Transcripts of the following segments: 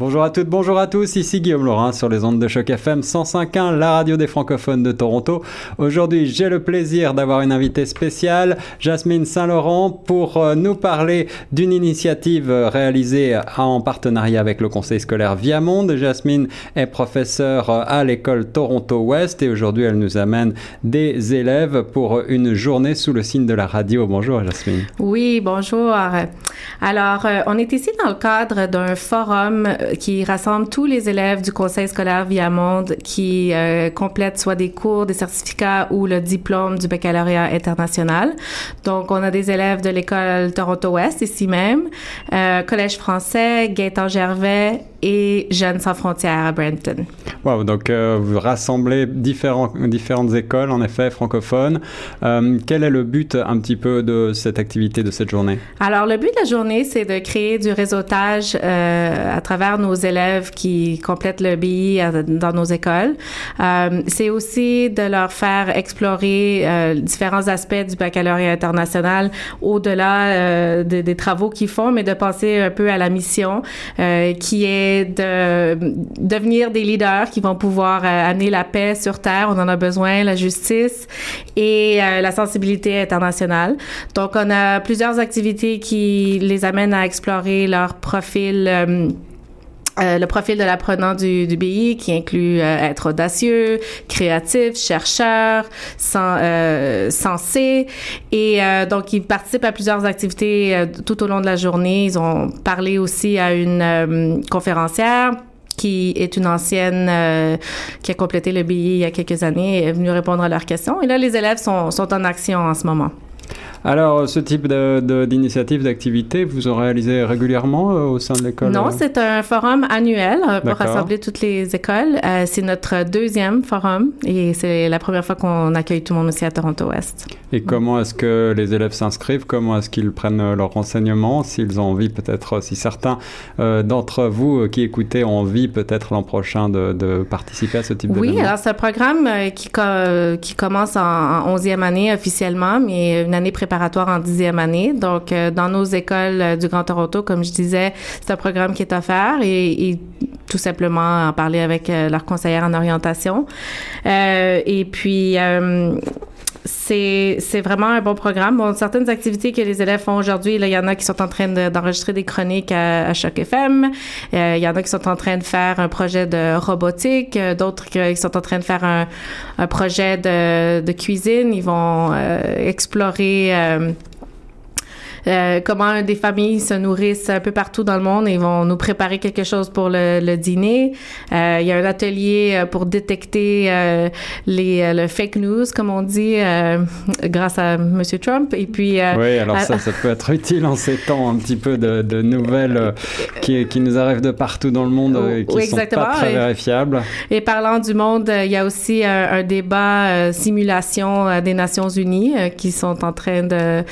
Bonjour à toutes, bonjour à tous, ici Guillaume Laurin sur les ondes de choc FM 105.1, la radio des francophones de Toronto. Aujourd'hui, j'ai le plaisir d'avoir une invitée spéciale, Jasmine Saint-Laurent, pour euh, nous parler d'une initiative réalisée en partenariat avec le conseil scolaire Viamonde. Jasmine est professeure à l'école Toronto Ouest et aujourd'hui, elle nous amène des élèves pour une journée sous le signe de la radio. Bonjour Jasmine. Oui, bonjour. Alors, euh, on est ici dans le cadre d'un forum qui rassemble tous les élèves du conseil scolaire Viamonde qui euh, complètent soit des cours, des certificats ou le diplôme du baccalauréat international. Donc, on a des élèves de l'école Toronto-Ouest ici même, euh, Collège français, Gaëtan Gervais et Jeunes sans frontières à Brenton. Wow, donc euh, vous rassemblez différents, différentes écoles, en effet, francophones. Euh, quel est le but un petit peu de cette activité, de cette journée? Alors, le but de la journée, c'est de créer du réseautage euh, à travers nos élèves qui complètent le BI dans nos écoles. c'est aussi de leur faire explorer différents aspects du baccalauréat international au-delà des travaux qu'ils font, mais de penser un peu à la mission qui est de devenir des leaders qui vont pouvoir euh, amener la paix sur Terre. On en a besoin, la justice et euh, la sensibilité internationale. Donc, on a plusieurs activités qui les amènent à explorer leur profil. Euh, le profil de l'apprenant du, du BI qui inclut être audacieux, créatif, chercheur, sensé. Et donc, ils participent à plusieurs activités tout au long de la journée. Ils ont parlé aussi à une conférencière qui est une ancienne euh, qui a complété le BI il y a quelques années, est venue répondre à leurs questions. Et là, les élèves sont, sont en action en ce moment. Alors, ce type d'initiative, d'activité, vous en réalisez régulièrement euh, au sein de l'école? Non, c'est un forum annuel euh, pour rassembler toutes les écoles. Euh, c'est notre deuxième forum et c'est la première fois qu'on accueille tout le monde aussi à Toronto-Ouest. Et comment est-ce que les élèves s'inscrivent? Comment est-ce qu'ils prennent leurs renseignements? S'ils ont envie, peut-être, si certains d'entre vous qui écoutez ont envie, peut-être l'an prochain, de, participer à ce type Oui, alors c'est un programme qui, qui commence en, 11e année officiellement, mais une année préparatoire en dixième année. Donc, euh, dans nos écoles euh, du Grand Toronto, comme je disais, c'est un programme qui est offert et, tout simplement en parler avec euh, leur conseillère en orientation. et puis, c'est, vraiment un bon programme. Bon, certaines activités que les élèves font aujourd'hui, il y en a qui sont en train d'enregistrer des chroniques à, à Choc FM. il y en a qui sont en train de faire un projet de robotique. D'autres qui sont en train de faire un, un projet de, de cuisine. Ils vont explorer euh, comment des familles se nourrissent un peu partout dans le monde et vont nous préparer quelque chose pour le, le dîner. Euh, il y a un atelier euh, pour détecter euh, les le fake news, comme on dit, grâce à Monsieur Trump. Et puis oui, alors ça, ça peut être utile en ces temps un petit peu de, de nouvelles qui, qui, nous arrivent de partout dans le monde et qui ne sont pas très vérifiables. Et parlant du monde, il y a aussi un, débat simulation des Nations Unies qui sont en train de,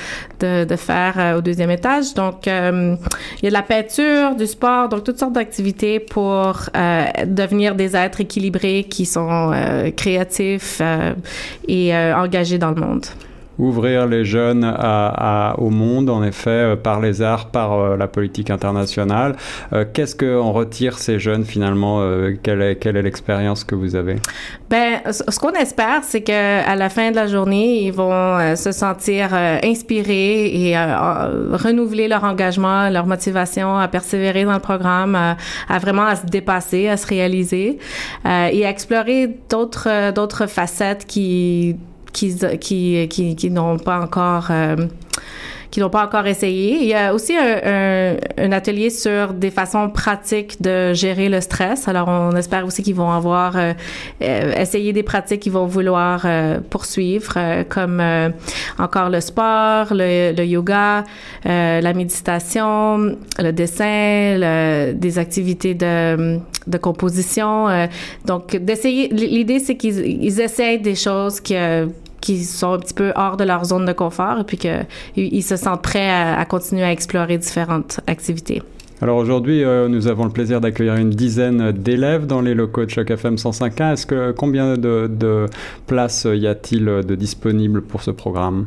de, de faire euh, au deuxième étage. Donc, euh, il y a de la peinture, du sport, donc toutes sortes d'activités pour euh, devenir des êtres équilibrés qui sont créatifs et engagés dans le monde ouvrir les jeunes à, au monde, en effet, euh, par les arts, par euh, la politique internationale. Euh, qu'est-ce qu'on retire ces jeunes finalement Quelle est, quelle est l'expérience que vous avez? Ben, ce qu'on espère, c'est que à la fin de la journée, ils vont se sentir inspirés et renouveler leur engagement, leur motivation à persévérer dans le programme, à vraiment à se dépasser, à se réaliser et à explorer d'autres d'autres facettes qui qui, qui, qui, qui n'ont pas encore euh, qui n'ont pas encore essayé. Il y a aussi un, un, atelier sur des façons pratiques de gérer le stress. Alors, on espère aussi qu'ils vont avoir euh, euh essayé des pratiques qu'ils vont vouloir poursuivre, comme encore le sport, le, le yoga, la méditation, le dessin, des activités de, de composition. donc, d'essayer. L'idée, c'est qu'ils essayent des choses que qui sont un petit peu hors de leur zone de confort et puis qu'ils se sentent prêts à, continuer à explorer différentes activités. Alors aujourd'hui, euh, nous avons le plaisir d'accueillir une dizaine d'élèves dans les locaux de Choc FM 105.1. Est-ce que combien de, de places y a-t-il de disponibles pour ce programme?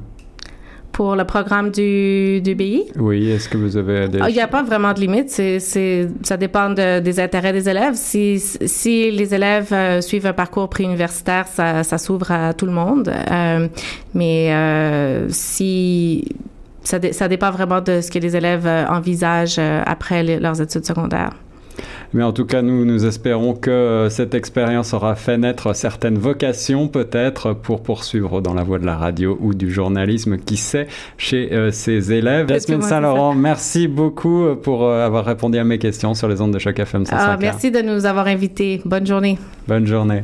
Pour le programme du, du BI. Oui, est-ce que vous avez des... Ah, il n'y a pas vraiment de limite. C'est, c'est, ça dépend de, des intérêts des élèves. Si, si les élèves euh, suivent un parcours préuniversitaire, ça, ça s'ouvre à tout le monde. Euh, mais euh, si ça, ça dépend vraiment de ce que les élèves envisagent après leurs études secondaires. Mais en tout cas, nous, nous espérons que euh, cette expérience aura fait naître certaines vocations, peut-être, pour poursuivre dans la voie de la radio ou du journalisme, qui sait, chez euh, ces élèves. Jasmine Saint-Laurent, merci beaucoup euh, pour avoir répondu à mes questions sur les ondes de Choc FM 105. Ah, merci de nous avoir invités. Bonne journée. Bonne journée.